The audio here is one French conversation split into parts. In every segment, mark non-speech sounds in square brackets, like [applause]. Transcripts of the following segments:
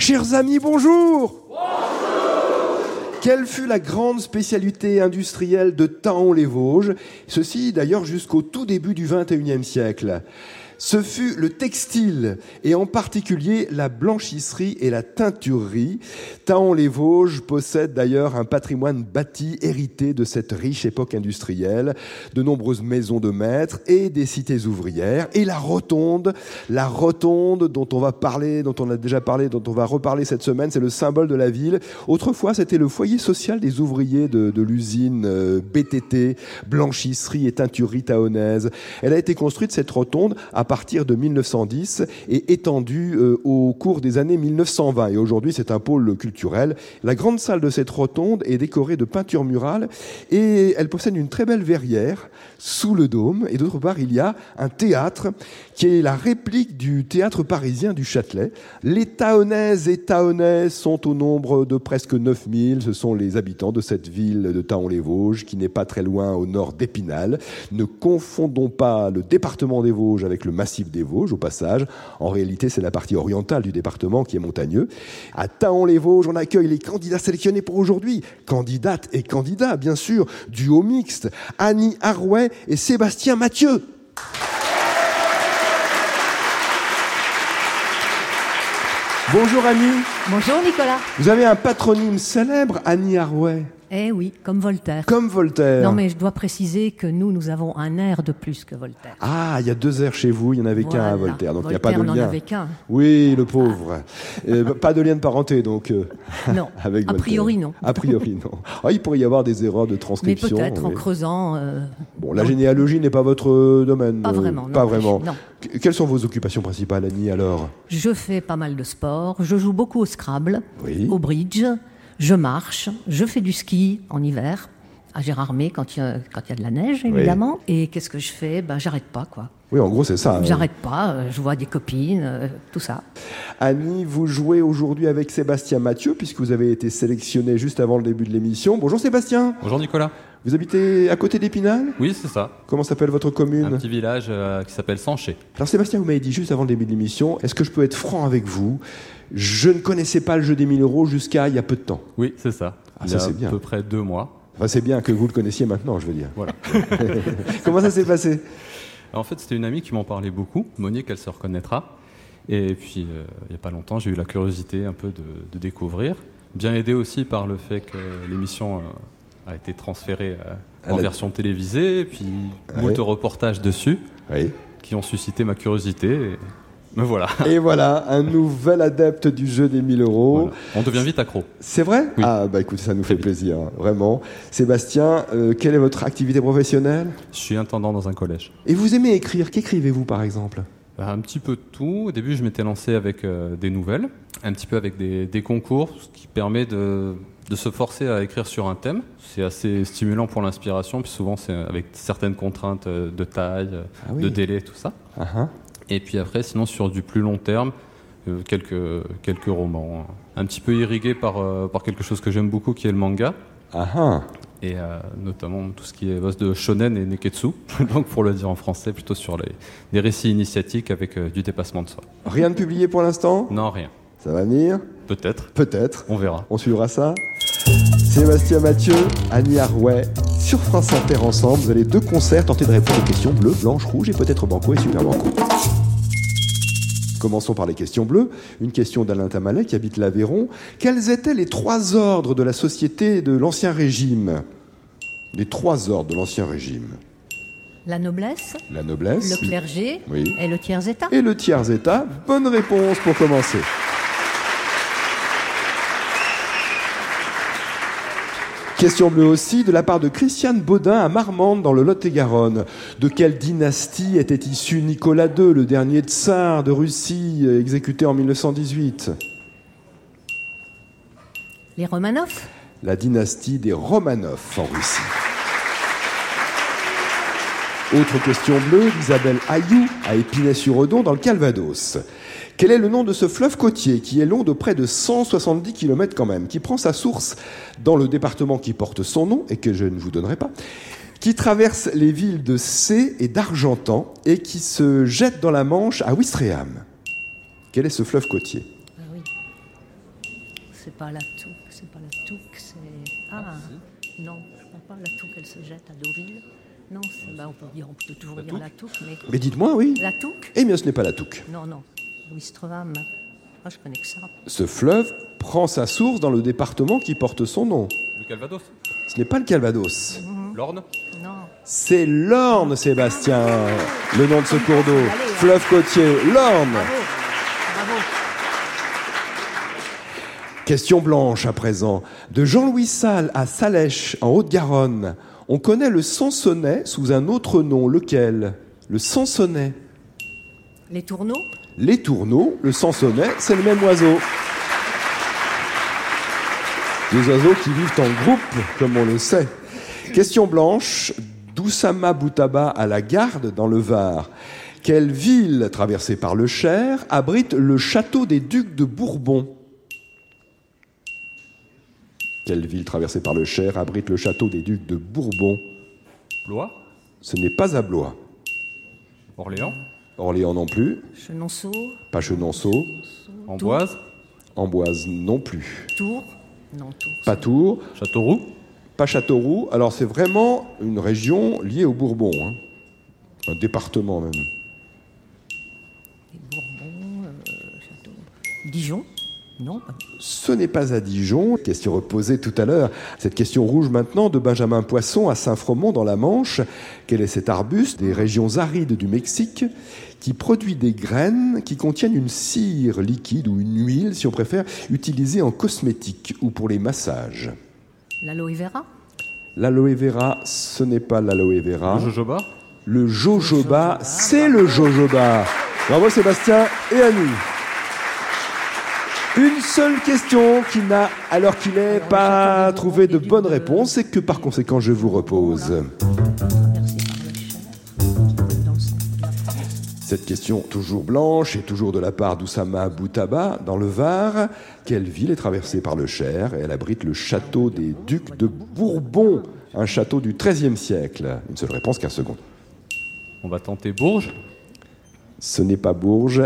Chers amis, bonjour. Quelle fut la grande spécialité industrielle de Taon-les-Vosges? Ceci d'ailleurs jusqu'au tout début du XXIe siècle ce fut le textile, et en particulier la blanchisserie et la teinturerie. Taon-les-Vosges possède d'ailleurs un patrimoine bâti hérité de cette riche époque industrielle, de nombreuses maisons de maîtres et des cités ouvrières, et la rotonde, la rotonde dont on va parler, dont on a déjà parlé, dont on va reparler cette semaine, c'est le symbole de la ville. Autrefois, c'était le foyer social des ouvriers de, l'usine euh, BTT, blanchisserie et teinturerie taonnaise. Elle a été construite, cette rotonde, partir de 1910 et étendue euh, au cours des années 1920. Et aujourd'hui, c'est un pôle culturel. La grande salle de cette rotonde est décorée de peintures murales et elle possède une très belle verrière sous le dôme. Et d'autre part, il y a un théâtre qui est la réplique du théâtre parisien du Châtelet. Les Taonnaises et Taonnais sont au nombre de presque 9000. Ce sont les habitants de cette ville de Taon-les-Vosges, qui n'est pas très loin au nord d'Épinal. Ne confondons pas le département des Vosges avec le massif des Vosges, au passage. En réalité, c'est la partie orientale du département qui est montagneux. À Taon-les-Vosges, on accueille les candidats sélectionnés pour aujourd'hui. Candidates et candidats, bien sûr, du haut mixte. Annie Arouet et Sébastien Mathieu. Bonjour Annie. Bonjour Nicolas. Vous avez un patronyme célèbre, Annie Arouet. Eh oui, comme Voltaire. Comme Voltaire. Non, mais je dois préciser que nous, nous avons un air de plus que Voltaire. Ah, il y a deux airs chez vous, il n'y en avait qu'un à. Voltaire, donc il n'y a pas de n'en lien. avait qu'un. Oui, le pauvre. Euh, pas de lien de parenté, donc. euh, [laughs] Non, [laughs] avec a priori non. A priori non. Ah, il pourrait y avoir des erreurs de Mais transcription. peut-être en creusant. euh, Bon, la généalogie n'est pas votre euh, domaine. Pas vraiment, non. Pas vraiment. Non. Que- Quelles sont vos occupations principales, Annie, alors? Je fais pas mal de sport. Je joue beaucoup au Scrabble, Oui. au bridge. Je marche. Je fais du ski en hiver. À Gérardmer quand il y a, quand il y a de la neige, évidemment. Et qu'est-ce que je fais? Ben, J'arrête pas, quoi. Oui, en gros, c'est ça. hein. J'arrête pas. euh, Je vois des copines, euh, tout ça. Annie, vous jouez aujourd'hui avec Sébastien Mathieu, puisque vous avez été sélectionné juste avant le début de l'émission. Bonjour Sébastien. Bonjour Nicolas. Vous habitez à côté d'Épinal? Oui, c'est ça. Comment s'appelle votre Un commune petit village euh, qui s'appelle Sanché. Alors Sébastien, vous m'avez dit juste avant le début de l'émission, est-ce que je peux être franc avec vous? Je ne connaissais pas le jeu des 1000 euros jusqu'à il y a peu de temps. Oui, c'est ça. Ah, Il ça, y a c'est bien. à peu près deux mois. Enfin, c'est bien que vous le connaissiez maintenant, je veux dire. Voilà. [laughs] Comment ça s'est passé? En fait, c'était une amie qui m'en parlait beaucoup. Monique, elle se reconnaîtra. Et puis, euh, il n'y a pas longtemps, j'ai eu la curiosité un peu de, de découvrir. Bien aidé aussi par le fait que l'émission euh, a été transférée euh, À en la- version télévisée, et puis Ouais. moult reportages dessus Oui. qui ont suscité ma curiosité. Et... Voilà. Et voilà, un nouvel adepte du jeu des 1000 euros. Voilà. On devient vite accro. C'est vrai? Oui. Ah bah écoutez, ça nous fait plaisir, hein, vraiment. Sébastien, euh, quelle est votre activité professionnelle? Je suis intendant dans un collège. Et vous aimez écrire Qu'écrivez-vous par exemple? Bah, Un petit peu de tout. Au début, je m'étais lancé avec euh, des nouvelles, un petit peu avec des, des concours, ce qui permet de, de se forcer à écrire sur un thème. C'est assez stimulant pour l'inspiration, puis souvent c'est avec certaines contraintes euh, de taille, euh, Ah oui. de délai, tout ça. Ah, ah. Et puis après, sinon sur du plus long terme, euh, quelques, quelques romans, un petit peu irrigués par, euh, par quelque chose que j'aime beaucoup, qui est le manga. Ah, ah. Et euh, notamment tout ce qui est base de shonen et neketsu, [laughs] donc pour le dire en français, plutôt sur les, des récits initiatiques avec euh, du dépassement de soi. Rien de publié pour l'instant? Non, rien. Ça va venir? Peut-être. Peut-être. On verra. On suivra ça. Sébastien Mathieu, Annie Arouet, sur France Inter ensemble. Vous allez deux concerts tenter de répondre aux questions bleues, blanches, rouges et peut-être banco et super banco. Commençons par les questions bleues. Une question d'Alain Tamalet qui habite l'Aveyron. Quels étaient les trois ordres de la société de l'Ancien Régime? Les trois ordres de l'Ancien Régime. La noblesse, La noblesse. le clergé Oui. et le tiers-état. Et le tiers-état. Bonne réponse pour commencer. Question bleue aussi de la part de Christiane Baudin à Marmande dans le Lot-et-Garonne. De quelle dynastie était issu Nicolas II, le dernier tsar de Russie, euh, exécuté en 1918 Les Romanov? La dynastie des Romanov en Russie. Autre question bleue d'Isabelle Ayou à Épinay-sur-Odon dans le Calvados. Quel est le nom de ce fleuve côtier qui est long de près de 170 km quand même, qui prend sa source dans le département qui porte son nom et que je ne vous donnerai pas, qui traverse les villes de C et d'Argentan et qui se jette dans la Manche à Ouistreham? Quel est ce fleuve côtier? Ah oui. c'est pas la touque, c'est pas la touque, c'est. Ah, non, je crois pas la touque, elle se jette à Deauville. Non, c'est- bah, on, peut dire, on peut toujours dire la touque, mais. Mais dites-moi, oui. La touque? Eh bien, ce n'est pas la Touque. Non, non. Moi, je connais que ça. Ce fleuve prend sa source dans le département qui porte son nom. Le Calvados Ce n'est pas le Calvados. L'Orne Non. C'est l'Orne, Sébastien, le nom de ce cours d'eau. Allez, hein. Fleuve côtier, l'Orne. Bravo. Bravo. Question blanche à présent. De Jean-Louis Salle à Salèche, en Haute-Garonne, on connaît le Sansonnet sous un autre nom, lequel? Le Sansonnet. Les tourneaux? Les tourneaux, le Sansonnet, c'est le même oiseau. Deux oiseaux qui vivent en groupe, comme on le sait. Question blanche, d'Oussama Boutaba à la Garde, dans le Var. Quelle ville, traversée par le Cher, abrite le château des ducs de Bourbon? Quelle ville, traversée par le Cher, abrite le château des ducs de Bourbon? Blois? Ce n'est pas à Blois. Orléans? Orléans non plus, Chenonceau pas Chenonceau, Amboise Amboise non plus. Tours Non, Tours. Pas Tours, Châteauroux pas Châteauroux. Alors c'est vraiment une région liée au Bourbon, hein. un département même. Les Bourbons, euh, Château. Dijon Non, Ce n'est pas à Dijon, question reposée tout à l'heure. Cette question rouge maintenant de Benjamin Poisson à Saint-Fromont dans la Manche. Quel est cet arbuste des régions arides du Mexique qui produit des graines qui contiennent une cire liquide ou une huile, si on préfère, utilisée en cosmétique ou pour les massages? L'aloe vera? L'aloe vera, ce n'est pas l'aloe vera. Le jojoba? Le jojoba, jojoba, c'est le jojoba. Bravo Sébastien et Annie. Une seule question qui n'a, alors qu'il n'est Alors, pas trouvé de bonne réponse et que par conséquent je vous repose. Traversé par le Cher. Dans le centre de la France. Cette question toujours blanche et toujours de la part d'Oussama Boutaba dans le Var. Quelle ville est traversée par le Cher et elle abrite le château des ducs de Bourbon, un château du XIIIe siècle? Une seule réponse, 15 secondes. On va tenter Bourges? Ce n'est pas Bourges.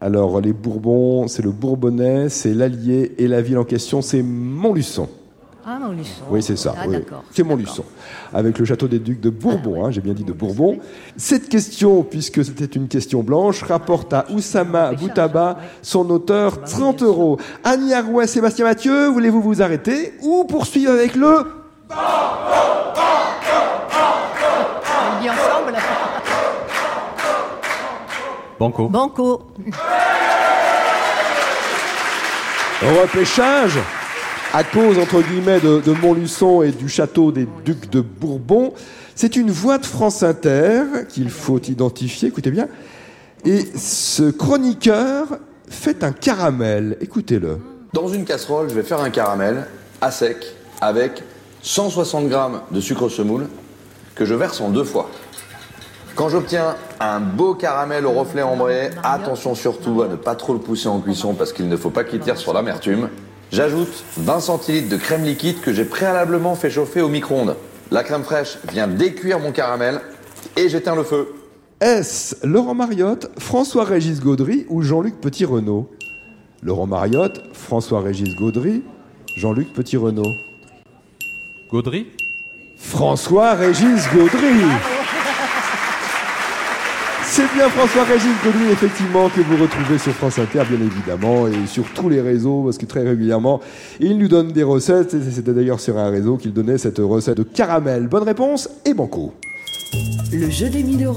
Alors, les Bourbons, c'est le Bourbonnais, c'est l'Allier, et la ville en question, c'est Montluçon. Ah, Montluçon. Oui, c'est ça. Ah, oui. C'est. Montluçon. Avec le château des Ducs de Bourbon, Ah, hein, j'ai bien dit de Bourbon. Cette question, puisque c'était une question blanche, rapporte à Oussama Boutaba, son auteur, Bah oui, 30 bien sûr. euros. Annie Arouet, Sébastien Mathieu, voulez-vous vous arrêter ou poursuivre avec le Banco Banco. repêchage à cause, entre guillemets, de, de Montluçon et du château des Ducs de Bourbon. C'est une voix de France Inter qu'il faut identifier, écoutez bien. Et ce chroniqueur fait un caramel, écoutez-le. Dans une casserole, je vais faire un caramel à sec avec 160 grammes de sucre semoule que je verse en deux fois. Quand j'obtiens un beau caramel au reflet ambré, attention surtout à ne pas trop le pousser en cuisson parce qu'il ne faut pas qu'il tire sur l'amertume. J'ajoute 20 centilitres de crème liquide que j'ai préalablement fait chauffer au micro-ondes. La crème fraîche vient décuire mon caramel et j'éteins le feu. Est-ce Laurent Mariotte, François-Régis Gaudry ou Jean-Luc Petit-Renault? Laurent Mariotte, François-Régis Gaudry, Jean-Luc Petit-Renault. Gaudry? François-Régis Gaudry C'est bien François-Régis Gaudry, effectivement, que vous retrouvez sur France Inter, bien évidemment, et sur tous les réseaux, parce que très régulièrement, il nous donne des recettes. et C'était d'ailleurs sur un réseau qu'il donnait cette recette de caramel. Bonne réponse et banco. Le jeu des 1000 euros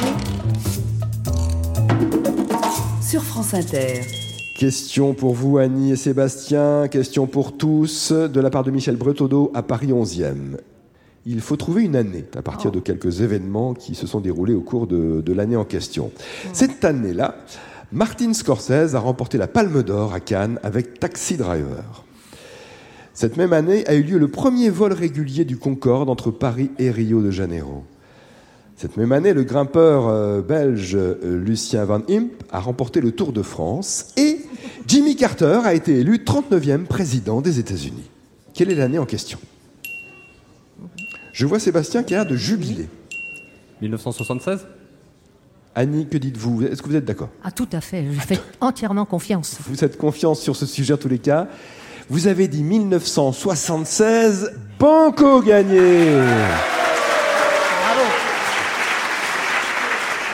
sur France Inter. Question pour vous, Annie et Sébastien. Question pour tous, de la part de Michel Bretodeau à Paris 11e. Il faut trouver une année à partir de quelques événements qui se sont déroulés au cours de, de l'année en question. Cette année-là, Martin Scorsese a remporté la Palme d'Or à Cannes avec Taxi Driver. Cette même année a eu lieu le premier vol régulier du Concorde entre Paris et Rio de Janeiro. Cette même année, le grimpeur euh, belge euh, Lucien Van Imp a remporté le Tour de France et Jimmy Carter a été élu 39e président des États-Unis. Quelle est l'année en question? Je vois Sébastien qui a l'air de jubiler. 1976 Annie, que dites-vous? Est-ce que vous êtes d'accord? Ah, tout à fait. Je fais entièrement confiance. Vous êtes confiance sur ce sujet en tous les cas Vous avez dit 1976, Banco gagné.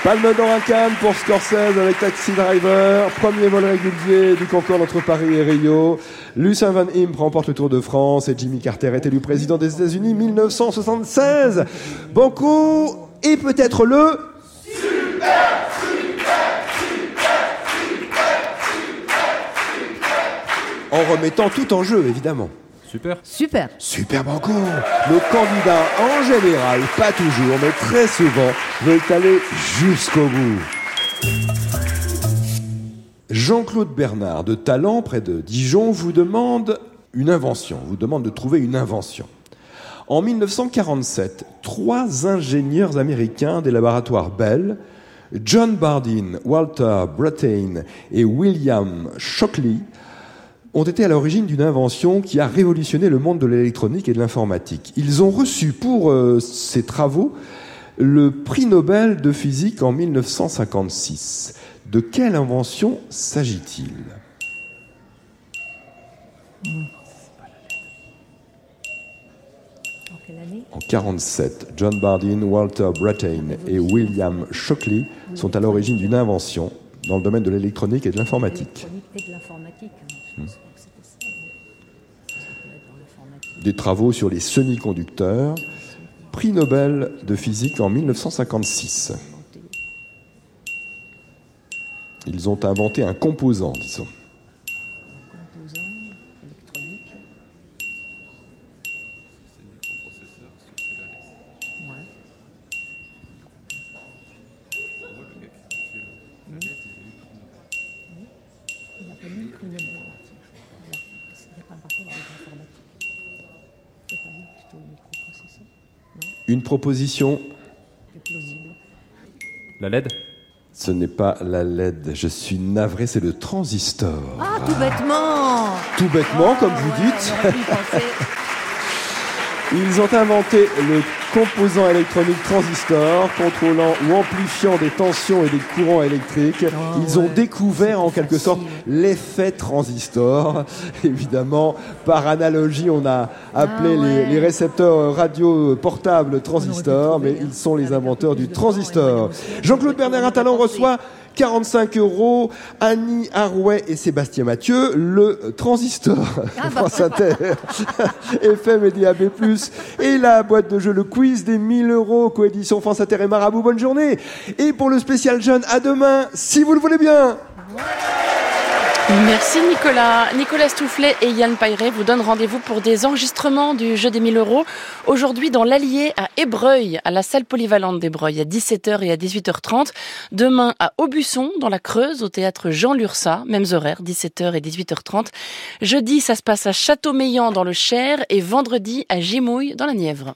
Palme d'or à Cannes pour Scorsese avec Taxi Driver, premier vol régulier du concours entre Paris et Rio. Lucien Van Imp remporte le Tour de France et Jimmy Carter est élu président des États-Unis 1976. Banco est peut-être le en remettant tout en jeu, évidemment. Super. Super. Super Banco Nos candidats, en général, pas toujours, mais très souvent, veulent aller jusqu'au bout. Jean-Claude Bernard de Talent, près de Dijon, vous demande une invention, vous demande de trouver une invention. En 1947, trois ingénieurs américains des laboratoires Bell, John Bardeen, Walter Brattain et William Shockley, ont été à l'origine d'une invention qui a révolutionné le monde de l'électronique et de l'informatique. Ils ont reçu pour euh, ces travaux le prix Nobel de physique en 1956. De quelle invention s'agit-il? En 1947, John Bardeen, Walter Brattain et William Shockley sont à l'origine d'une invention dans le domaine de l'électronique et de l'informatique. Des travaux sur les semi-conducteurs, prix Nobel de physique en 1956. Ils ont inventé un composant, disons. Une proposition. La LED? Ce n'est pas la LED, je suis navré, c'est le transistor. Ah, tout bêtement. Tout bêtement, comme vous Ah, dites. [laughs] Ils ont inventé le composant électronique transistor, contrôlant ou amplifiant des tensions et des courants électriques. Oh, Ils ont ouais. découvert en quelque sorte l'effet transistor. [laughs] Évidemment, par analogie, on a appelé Ah, les, ouais. les récepteurs radio portables transistors, mais ils sont les inventeurs du transistor. Jean-Claude Bernard On Talent aurait pas reçoit 45 euros. Annie Harouet et Sébastien Mathieu, le transistor. Ah, bah. [laughs] France Inter, [laughs] FM et DAB+. Et la boîte de jeu, le quiz des 1000 euros, coédition France Inter et Marabout. Bonne journée. Et pour le spécial jeune, à demain, si vous le voulez bien. Merci Nicolas. Nicolas Stoufflet et Yann Pailleret vous donnent rendez-vous pour des enregistrements du jeu des 1000 euros. Aujourd'hui dans l'Allier à Ébreuil, à la salle polyvalente d'Ébreuil, à 17h et à 18h30. Demain à Aubusson, dans la Creuse, au théâtre Jean Lursa, mêmes horaires, 17h et 18h30. Jeudi, ça se passe à Châteaumeillan dans le Cher et vendredi à Gimouille dans la Nièvre.